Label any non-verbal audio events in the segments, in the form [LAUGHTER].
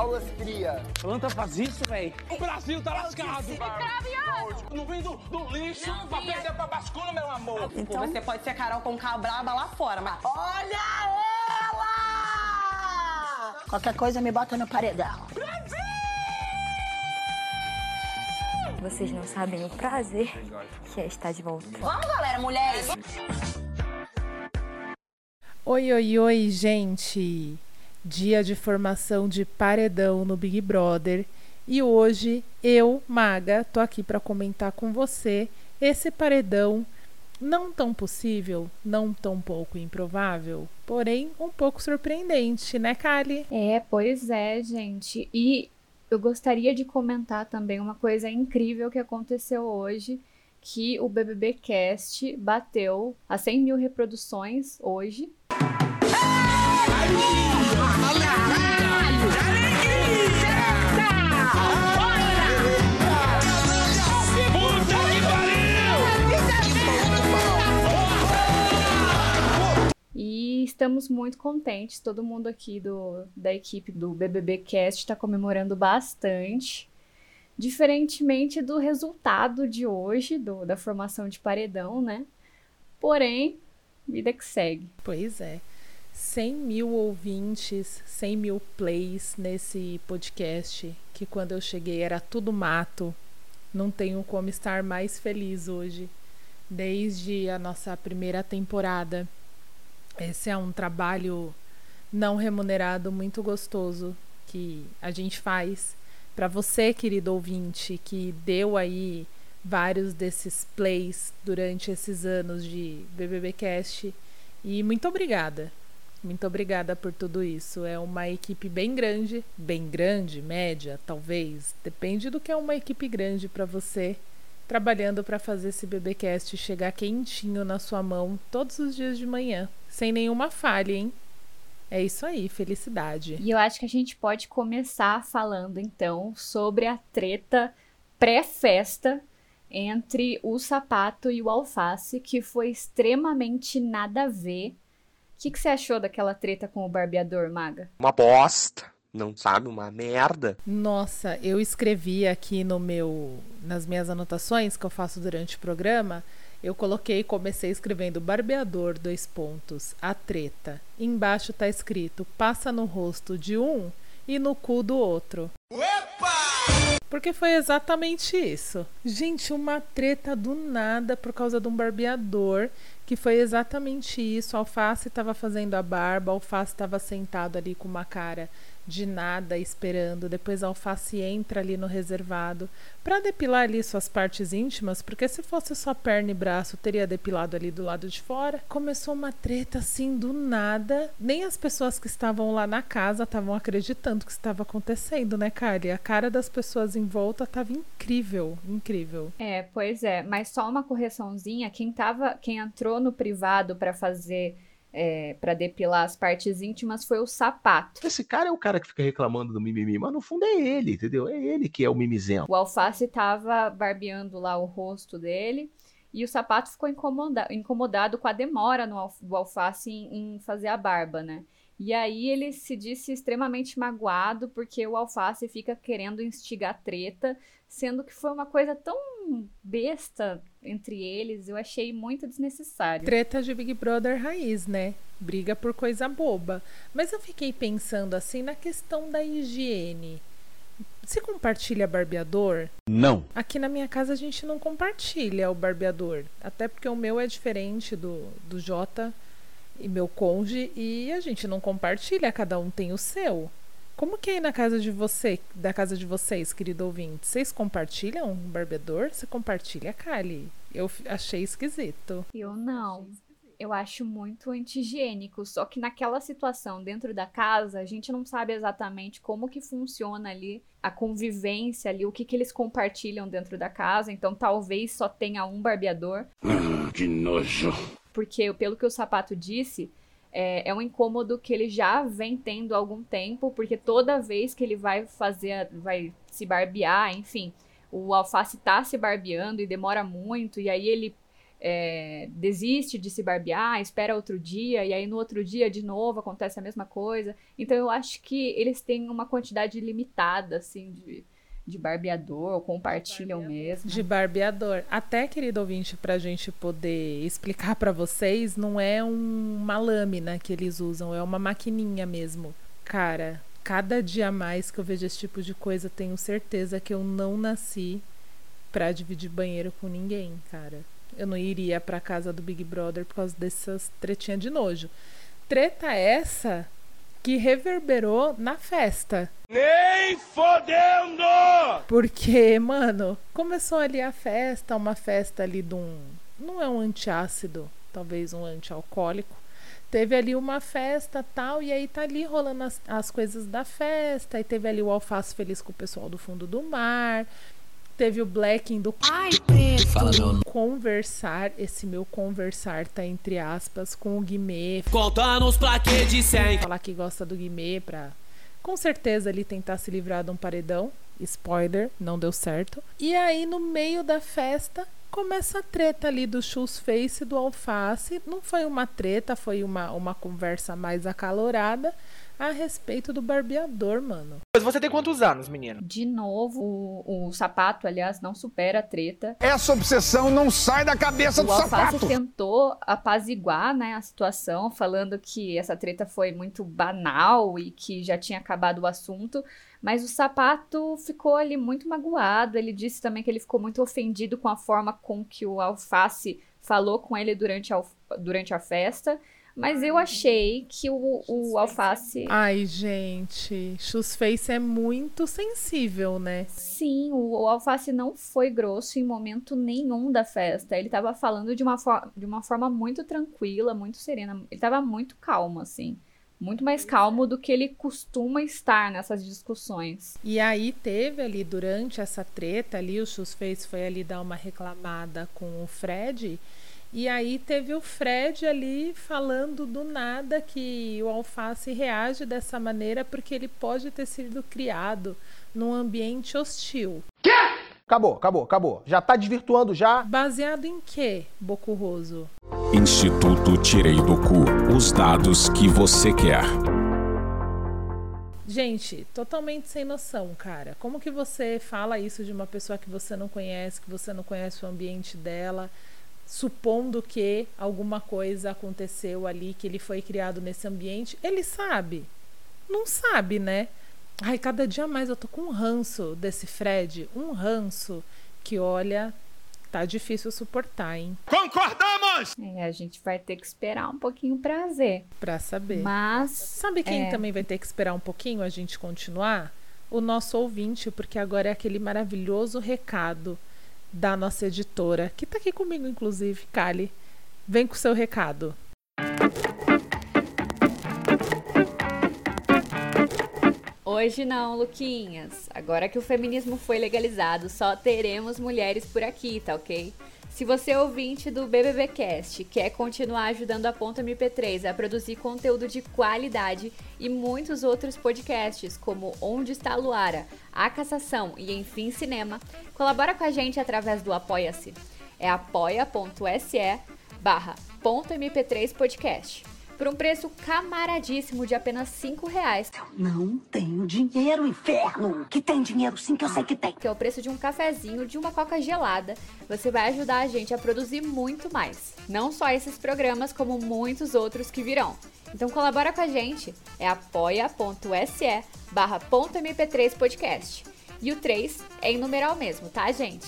Aulas cria. Planta faz isso, velho. O Brasil tá lascado. Não vem do, do lixo Não pra vinha. perder pra bascula, meu amor. Então você pode ser Carol com braba lá fora, mas Olha ela! Qualquer coisa me bota no paredão. Vocês não sabem o prazer que é estar de volta. vamos, galera, mulheres. Oi, oi, oi, gente! Dia de formação de paredão no Big Brother e hoje eu, Maga, tô aqui para comentar com você esse paredão não tão possível, não tão pouco improvável, porém um pouco surpreendente, né, Kali? É, pois é, gente. E eu gostaria de comentar também uma coisa incrível que aconteceu hoje, que o BBB Cast bateu a 100 mil reproduções hoje. Puta E estamos muito contentes, todo mundo aqui do, da equipe do BBB Cast está comemorando bastante. Diferentemente do resultado de hoje, do, da formação de paredão, né? Porém, vida que segue. Pois é. 100 mil ouvintes, 100 mil plays nesse podcast, que quando eu cheguei era tudo mato. Não tenho como estar mais feliz hoje, desde a nossa primeira temporada. Esse é um trabalho não remunerado muito gostoso que a gente faz para você, querido ouvinte, que deu aí vários desses plays durante esses anos de BBBcast. E muito obrigada. Muito obrigada por tudo isso. É uma equipe bem grande, bem grande, média, talvez, depende do que é uma equipe grande para você, trabalhando para fazer esse BBcast chegar quentinho na sua mão todos os dias de manhã, sem nenhuma falha, hein? É isso aí, felicidade. E eu acho que a gente pode começar falando então sobre a treta pré-festa entre o sapato e o alface, que foi extremamente nada a ver. O que, que você achou daquela treta com o barbeador, Maga? Uma bosta. Não sabe? Uma merda. Nossa, eu escrevi aqui no meu nas minhas anotações que eu faço durante o programa, eu coloquei, comecei escrevendo barbeador, dois pontos, a treta. Embaixo tá escrito passa no rosto de um e no cu do outro. Porque foi exatamente isso. Gente, uma treta do nada por causa de um barbeador, que foi exatamente isso. A Alface estava fazendo a barba, a Alface estava sentado ali com uma cara de nada esperando. Depois a Alface entra ali no reservado para depilar ali suas partes íntimas, porque se fosse só perna e braço, teria depilado ali do lado de fora. Começou uma treta assim do nada. Nem as pessoas que estavam lá na casa estavam acreditando que estava acontecendo, né, Kali? A cara das pessoas em volta estava incrível, incrível. É, pois é, mas só uma correçãozinha, quem tava, quem entrou no privado para fazer é, para depilar as partes íntimas foi o sapato. Esse cara é o cara que fica reclamando do mimimi, mas no fundo é ele, entendeu? É ele que é o mimizento. O alface tava barbeando lá o rosto dele e o sapato ficou incomoda incomodado com a demora no do alface em, em fazer a barba, né? E aí ele se disse extremamente magoado porque o alface fica querendo instigar treta, sendo que foi uma coisa tão besta entre eles, eu achei muito desnecessário. Treta de Big Brother raiz, né? Briga por coisa boba. Mas eu fiquei pensando assim na questão da higiene. Você compartilha barbeador? Não. Aqui na minha casa a gente não compartilha o barbeador. Até porque o meu é diferente do, do Jota e meu conge e a gente não compartilha, cada um tem o seu. Como que é aí na casa de você, da casa de vocês, querido ouvinte? Vocês compartilham um barbeador? Você compartilha, Kali? Eu achei esquisito. Eu não. Eu acho muito anti-higiênico. Só que naquela situação dentro da casa, a gente não sabe exatamente como que funciona ali a convivência ali, o que que eles compartilham dentro da casa. Então talvez só tenha um barbeador. [LAUGHS] que nojo. Porque, pelo que o sapato disse, é, é um incômodo que ele já vem tendo há algum tempo, porque toda vez que ele vai fazer, vai se barbear, enfim, o alface tá se barbeando e demora muito, e aí ele é, desiste de se barbear, espera outro dia, e aí no outro dia de novo acontece a mesma coisa. Então eu acho que eles têm uma quantidade limitada, assim, de, de barbeador, ou compartilham mesmo. De barbeador. Até, querido ouvinte, pra gente poder explicar para vocês, não é um, uma lâmina que eles usam, é uma maquininha mesmo. Cara, cada dia mais que eu vejo esse tipo de coisa, tenho certeza que eu não nasci pra dividir banheiro com ninguém, cara. Eu não iria pra casa do Big Brother por causa dessas tretinhas de nojo. Treta essa que reverberou na festa. Nem fodendo! Porque, mano, começou ali a festa, uma festa ali de um. Não é um antiácido, talvez um antialcoólico. Teve ali uma festa tal, e aí tá ali rolando as, as coisas da festa. E teve ali o alface feliz com o pessoal do fundo do mar teve o Blacking do Ai, preto. conversar, esse meu conversar tá entre aspas com o Guimê. Conta-nos pra que de 100. Falar que gosta do Guimê pra com certeza ele tentar se livrar de um paredão. Spoiler, não deu certo. E aí no meio da festa começa a treta ali do Shoes Face e do Alface. Não foi uma treta, foi uma, uma conversa mais acalorada a respeito do barbeador, mano. Mas você tem quantos anos, menino? De novo, o, o sapato, aliás, não supera a treta. Essa obsessão não sai da cabeça o do Alface sapato. tentou apaziguar né, a situação, falando que essa treta foi muito banal e que já tinha acabado o assunto. Mas o sapato ficou ali muito magoado. Ele disse também que ele ficou muito ofendido com a forma com que o Alface falou com ele durante a, durante a festa. Mas eu achei que o, o alface. Ai, gente. Face é muito sensível, né? Sim, o, o, alface não foi grosso em momento nenhum da festa. Ele tava falando de uma, de uma forma muito tranquila, muito serena. Ele tava muito calmo, assim. Muito mais calmo do que ele costuma estar nessas discussões. E aí teve ali, durante essa treta ali, o Face foi ali dar uma reclamada com o Fred. E aí teve o Fred ali falando do nada que o alface reage dessa maneira porque ele pode ter sido criado num ambiente hostil. Quê? Acabou, acabou, acabou. Já tá desvirtuando já. Baseado em quê, Bocurroso? Instituto Tirei do Cu. Os dados que você quer. Gente, totalmente sem noção, cara. Como que você fala isso de uma pessoa que você não conhece, que você não conhece o ambiente dela? Supondo que alguma coisa aconteceu ali, que ele foi criado nesse ambiente, ele sabe. Não sabe, né? Ai, cada dia mais eu tô com um ranço desse Fred, um ranço que olha, tá difícil suportar, hein? Concordamos! É, a gente vai ter que esperar um pouquinho pra ver. Pra saber. Mas. Sabe quem é... também vai ter que esperar um pouquinho a gente continuar? O nosso ouvinte, porque agora é aquele maravilhoso recado da nossa editora, que está aqui comigo, inclusive, Kali. Vem com o seu recado. Hoje não, Luquinhas. Agora que o feminismo foi legalizado, só teremos mulheres por aqui, tá ok? Se você é ouvinte do BBBcast quer continuar ajudando a Ponta MP3 a produzir conteúdo de qualidade e muitos outros podcasts, como Onde está a Luara, A Cassação e Enfim Cinema, colabora com a gente através do Apoia-se. É apoia.se barra MP3 Podcast por um preço camaradíssimo de apenas 5 reais. Eu não tenho dinheiro, inferno! Que tem dinheiro sim, que eu sei que tem. Que é o preço de um cafezinho, de uma coca gelada. Você vai ajudar a gente a produzir muito mais. Não só esses programas, como muitos outros que virão. Então colabora com a gente. É apoia.se barra .mp3 podcast. E o 3 é em numeral mesmo, tá, gente?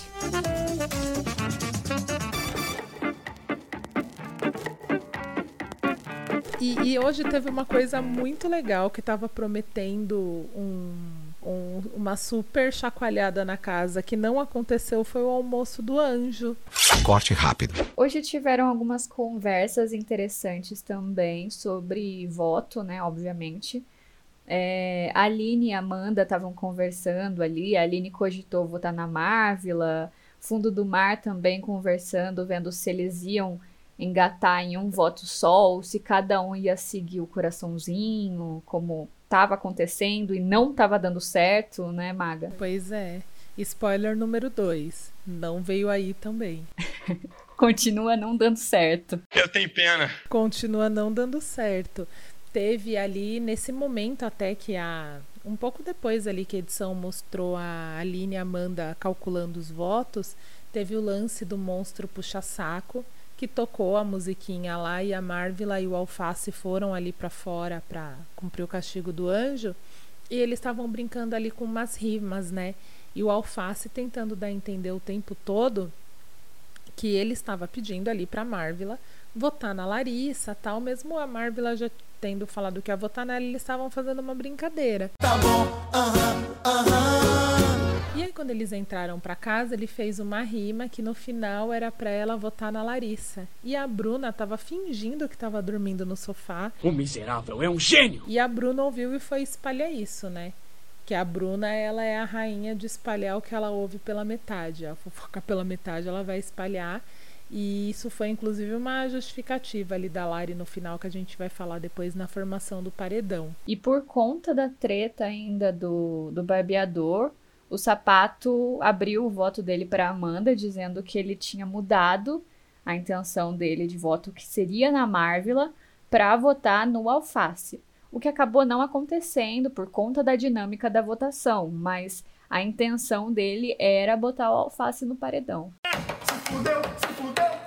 E, e, hoje teve uma coisa muito legal que estava prometendo um, um, uma super chacoalhada na casa que não aconteceu foi o almoço do anjo. Corte rápido. Hoje tiveram algumas conversas interessantes também sobre voto, né? Obviamente. É, a Aline e a Amanda estavam conversando ali. A Aline cogitou votar na Marvila. Fundo do Mar também conversando, vendo se eles iam engatar em um voto só, ou se cada um ia seguir o coraçãozinho, como estava acontecendo e não estava dando certo, né, Maga? Pois é. Spoiler número 2. Não veio aí também. [LAUGHS] Continua não dando certo. Eu tenho pena. Continua não dando certo. Teve ali, nesse momento até que a... Um pouco depois ali que a edição mostrou a Aline e a Amanda calculando os votos, teve o lance do monstro puxa-saco, que tocou a musiquinha lá e a Marvila e o Alface foram ali para fora para cumprir o castigo do anjo. E eles estavam brincando ali com umas rimas, né? E o Alface tentando dar a entender o tempo todo que ele estava pedindo ali para Marvila votar na Larissa, tal, mesmo a Marvila já tendo falado que ia votar nela, eles estavam fazendo uma brincadeira. Tá bom, aham, aham. E aí quando eles entraram para casa, ele fez uma rima que no final era para ela votar na Larissa. E a Bruna estava fingindo que estava dormindo no sofá. O miserável é um gênio. E a Bruna ouviu e foi espalhar isso, né? Que a Bruna, ela é a rainha de espalhar o que ela ouve pela metade. A fofoca pela metade, ela vai espalhar. E isso foi inclusive uma justificativa ali da Lari no final que a gente vai falar depois na formação do paredão. E por conta da treta ainda do, do barbeador, o sapato abriu o voto dele para Amanda, dizendo que ele tinha mudado a intenção dele de voto, que seria na Marvila, para votar no Alface. O que acabou não acontecendo por conta da dinâmica da votação, mas a intenção dele era botar o Alface no paredão. Se fudeu, se fudeu,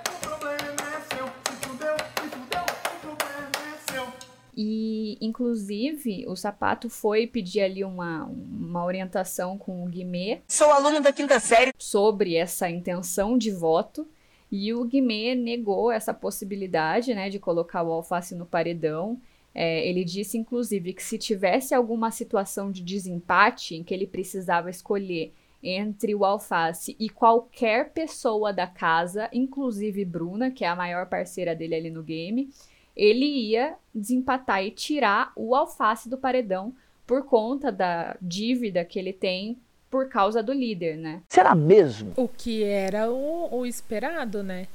E, inclusive, o sapato foi pedir ali uma, uma orientação com o Guimê. Sou aluno da quinta série. Sobre essa intenção de voto. E o Guimê negou essa possibilidade, né, de colocar o alface no paredão. É, ele disse, inclusive, que se tivesse alguma situação de desempate em que ele precisava escolher entre o alface e qualquer pessoa da casa, inclusive Bruna, que é a maior parceira dele ali no game, ele ia desempatar e tirar o alface do paredão por conta da dívida que ele tem por causa do líder, né? Será mesmo? O que era o, o esperado, né?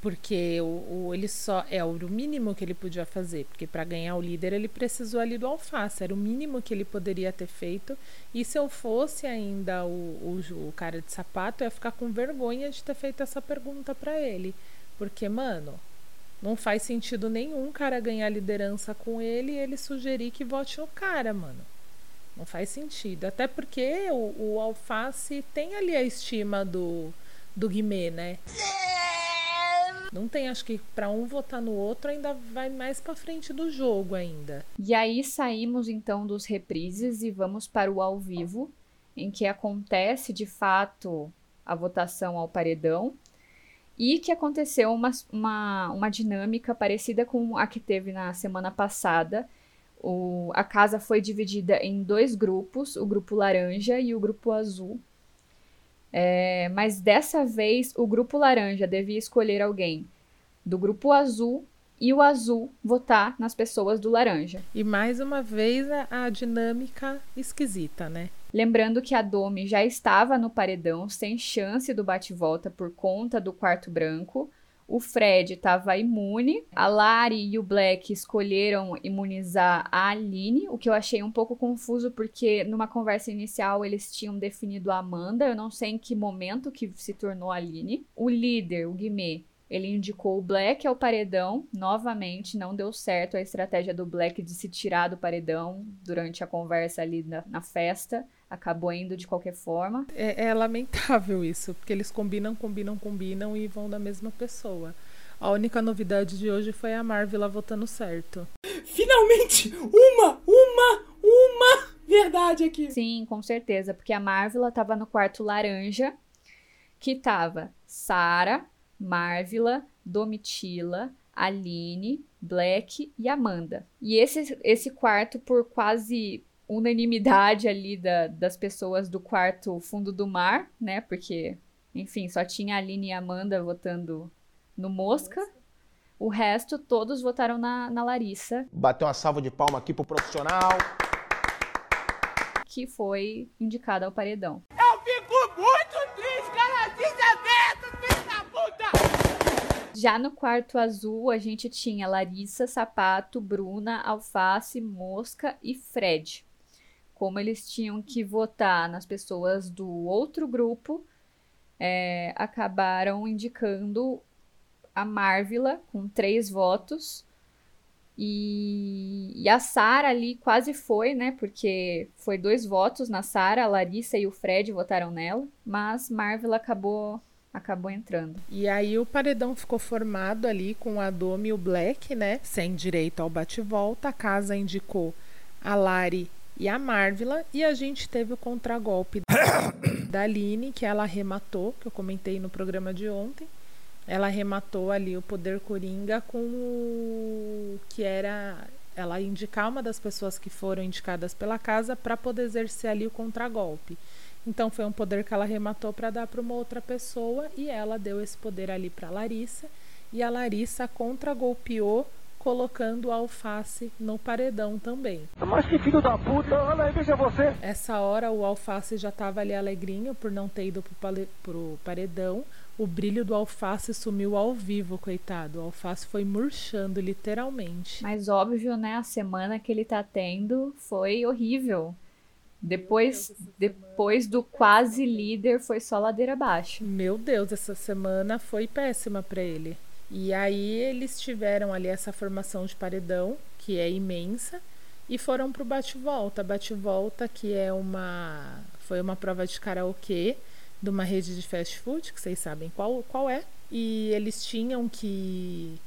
Porque o, o, ele só é o mínimo que ele podia fazer, porque para ganhar o líder ele precisou ali do alface, era o mínimo que ele poderia ter feito. E se eu fosse ainda o, o, o cara de sapato, eu ia ficar com vergonha de ter feito essa pergunta para ele, porque mano, não faz sentido nenhum cara ganhar liderança com ele e ele sugerir que vote no cara, mano. Não faz sentido. Até porque o, o Alface tem ali a estima do, do Guimê, né? Não tem, acho que para um votar no outro ainda vai mais para frente do jogo ainda. E aí saímos então dos reprises e vamos para o ao vivo, em que acontece de fato a votação ao paredão e que aconteceu uma, uma, uma dinâmica parecida com a que teve na semana passada. O, a casa foi dividida em dois grupos, o grupo laranja e o grupo azul. É, mas dessa vez o grupo laranja devia escolher alguém do grupo azul e o azul votar nas pessoas do laranja. E mais uma vez a, a dinâmica esquisita, né? Lembrando que a Domi já estava no paredão sem chance do bate-volta por conta do quarto branco. O Fred estava imune. A Lari e o Black escolheram imunizar a Aline, o que eu achei um pouco confuso porque numa conversa inicial eles tinham definido a Amanda. Eu não sei em que momento que se tornou a Aline. O líder, o Guimê, ele indicou o Black ao paredão. Novamente, não deu certo a estratégia do Black de se tirar do paredão durante a conversa ali na, na festa. Acabou indo de qualquer forma. É, é lamentável isso, porque eles combinam, combinam, combinam e vão da mesma pessoa. A única novidade de hoje foi a Marvila votando certo. Finalmente! Uma! Uma! Uma verdade aqui! Sim, com certeza, porque a Marvila tava no quarto laranja, que tava Sara, Marvila, Domitila, Aline, Black e Amanda. E esse, esse quarto, por quase unanimidade ali da, das pessoas do quarto fundo do mar, né? Porque, enfim, só tinha a Aline e a Amanda votando no Mosca. O resto, todos votaram na, na Larissa. Bateu uma salva de palma aqui pro profissional. Que foi indicada ao paredão. Eu fico muito triste, cara. Desaberto, filho da puta! Já no quarto azul, a gente tinha Larissa, Sapato, Bruna, Alface, Mosca e Fred. Como eles tinham que votar nas pessoas do outro grupo, é, acabaram indicando a Marvila com três votos. E, e a Sara ali quase foi, né? Porque foi dois votos na Sara, a Larissa e o Fred votaram nela, mas Marvel acabou acabou entrando. E aí o paredão ficou formado ali com a Domi e o Black, né? Sem direito ao bate-volta. A casa indicou a Lari e a Marvila. E a gente teve o contragolpe [COUGHS] da Aline, que ela arrematou, que eu comentei no programa de ontem. Ela arrematou ali o poder coringa com o que era ela indicar uma das pessoas que foram indicadas pela casa para poder exercer ali o contragolpe. Então foi um poder que ela arrematou para dar para uma outra pessoa e ela deu esse poder ali para Larissa e a Larissa contragolpeou colocando o alface no paredão também. Mas que filho da puta, olha aí, veja você. Essa hora o alface já estava ali alegrinho por não ter ido pro, pale- pro paredão. O brilho do alface sumiu ao vivo, coitado. O alface foi murchando, literalmente. Mas óbvio, né? A semana que ele tá tendo foi horrível. Depois, depois do quase líder, foi só ladeira abaixo. Meu Deus, essa semana foi péssima para ele. E aí eles tiveram ali essa formação de paredão, que é imensa, e foram pro bate-volta. Bate-volta que é uma foi uma prova de karaokê de uma rede de fast food, que vocês sabem qual qual é, e eles tinham que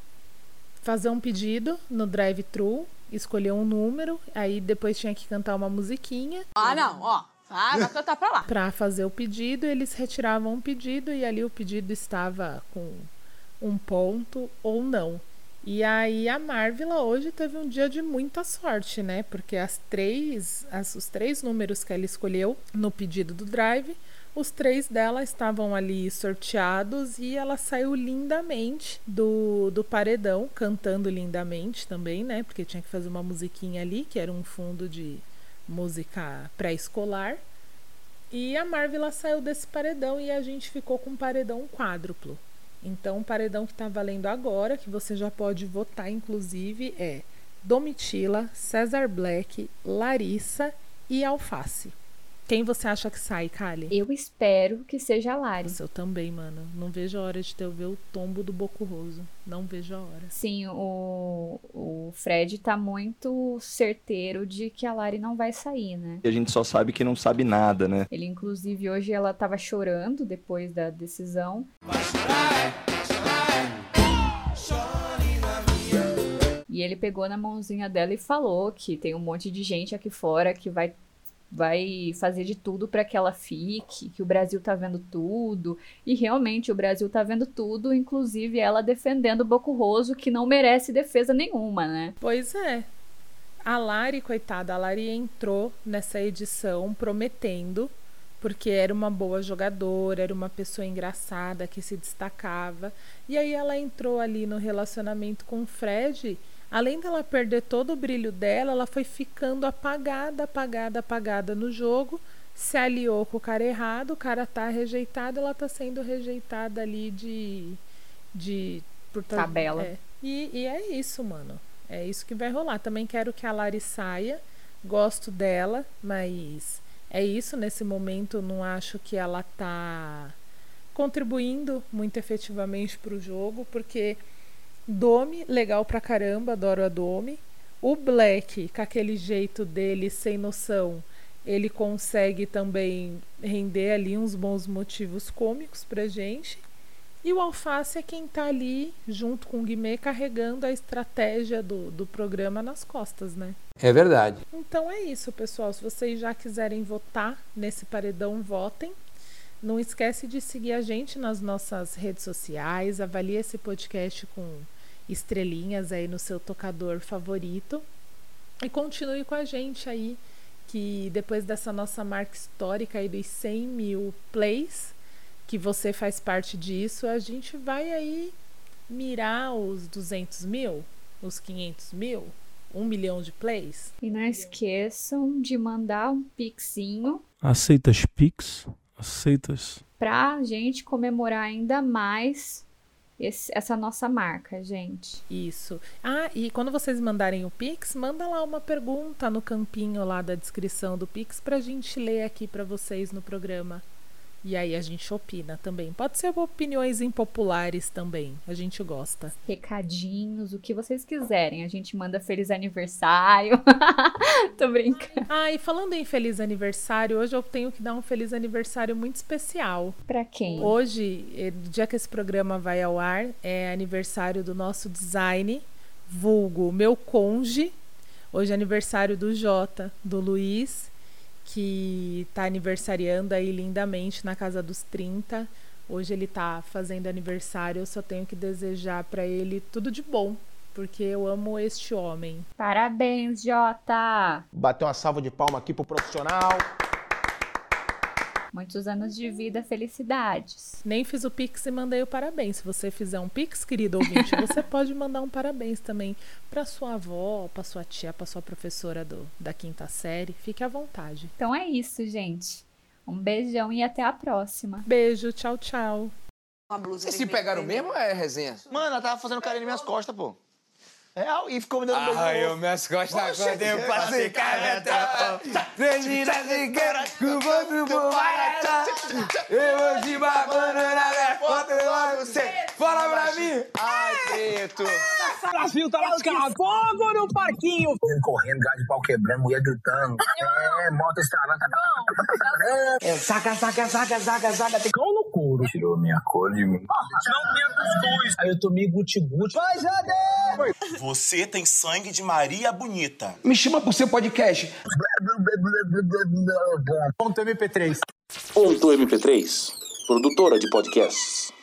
fazer um pedido no drive-thru, escolher um número, aí depois tinha que cantar uma musiquinha. Ah, não, ó. Vai, vai cantar pra lá. Para fazer o pedido, eles retiravam um pedido e ali o pedido estava com um ponto ou não. E aí a Marvila hoje teve um dia de muita sorte, né? Porque as três, as, os três números que ela escolheu no pedido do drive, os três dela estavam ali sorteados e ela saiu lindamente do, do paredão, cantando lindamente também, né? Porque tinha que fazer uma musiquinha ali, que era um fundo de música pré-escolar. E a Marvila saiu desse paredão e a gente ficou com um paredão quádruplo. Então, o paredão que está valendo agora, que você já pode votar, inclusive, é Domitila, César Black, Larissa e Alface. Quem você acha que sai, Kali? Eu espero que seja a Lari. Eu também, mano. Não vejo a hora de ter ver o tombo do Bocurroso. Não vejo a hora. Sim, o, o Fred tá muito certeiro de que a Lari não vai sair, né? E a gente só sabe que não sabe nada, né? Ele, inclusive, hoje ela tava chorando depois da decisão. E ele pegou na mãozinha dela e falou que tem um monte de gente aqui fora que vai vai fazer de tudo para que ela fique, que o Brasil tá vendo tudo. E realmente o Brasil tá vendo tudo, inclusive ela defendendo o Bocurroso, que não merece defesa nenhuma, né? Pois é. A Lari, coitada, a Lari entrou nessa edição prometendo, porque era uma boa jogadora, era uma pessoa engraçada que se destacava. E aí ela entrou ali no relacionamento com o Fred além dela perder todo o brilho dela, ela foi ficando apagada, apagada, apagada no jogo. Se aliou com o cara errado, o cara tá rejeitado, ela tá sendo rejeitada ali de. de por Tabela. É. E, e é isso, mano. É isso que vai rolar. Também quero que a Lari saia. Gosto dela, mas é isso. Nesse momento, não acho que ela tá contribuindo muito efetivamente pro jogo, porque Domi, legal pra caramba, adoro a Domi. O Black, com aquele jeito dele, sem noção, ele consegue também render ali uns bons motivos cômicos pra gente. E o Alface é quem tá ali, junto com o Guimê, carregando a estratégia do, do programa nas costas, né? É verdade. Então é isso, pessoal. Se vocês já quiserem votar nesse paredão, votem. Não esquece de seguir a gente nas nossas redes sociais, avalie esse podcast com estrelinhas aí no seu tocador favorito. E continue com a gente aí, que depois dessa nossa marca histórica aí dos 100 mil plays, que você faz parte disso, a gente vai aí mirar os 200 mil, os 500 mil, um milhão de plays. E não esqueçam de mandar um pixinho Aceitas Pix? Aceitas? pra gente comemorar ainda mais esse- essa nossa marca, gente. Isso. Ah, e quando vocês mandarem o Pix, manda lá uma pergunta no campinho lá da descrição do Pix pra gente ler aqui pra vocês no programa. E aí a gente opina também. Pode ser opiniões impopulares também. A gente gosta. Recadinhos, o que vocês quiserem. A gente manda feliz aniversário. [LAUGHS] Tô brincando. Ah, e falando em feliz aniversário, hoje eu tenho que dar um feliz aniversário muito especial. Pra quem? Hoje, no dia que esse programa vai ao ar, é aniversário do nosso design, vulgo meu conge. Hoje é aniversário do Jota, do Luiz, que tá aniversariando aí lindamente na casa dos 30. Hoje ele tá fazendo aniversário, eu só tenho que desejar para ele tudo de bom, porque eu amo este homem. Parabéns, Jota! Bater uma salva de palma aqui pro profissional. Muitos anos de vida, felicidades. Nem fiz o Pix e mandei o parabéns. Se você fizer um Pix, querido ouvinte, [LAUGHS] você pode mandar um parabéns também para sua avó, para sua tia, para sua professora do, da quinta série. Fique à vontade. Então é isso, gente. Um beijão e até a próxima. Beijo, tchau, tchau. Vocês se pegaram mesmo ou é resenha? Mano, ela tava fazendo carinho nas minhas costas, pô. Real, e ficou me dando beijo. Ai, eu costas Oxe, agora eu que- passei caneta. Termina de cara, cubando pro maratá. Eu hoje babando na minha foto, eu logo sei. Fala pra mim. Ai, preto. Brasil tá lascado. Fogo no parquinho. correndo, gás de pau quebrando, mulher gritando. É, moto estralando. É, saca, saca, saca, saca, saca. Tem cão no couro. Tirou minha cor de mim. Não minha cuscuz. Aí eu tomei guti-guti. Vai, Jade! Você tem sangue de Maria Bonita. Me chama pro seu podcast. Ponto MP3. Ponto MP3, produtora de podcasts.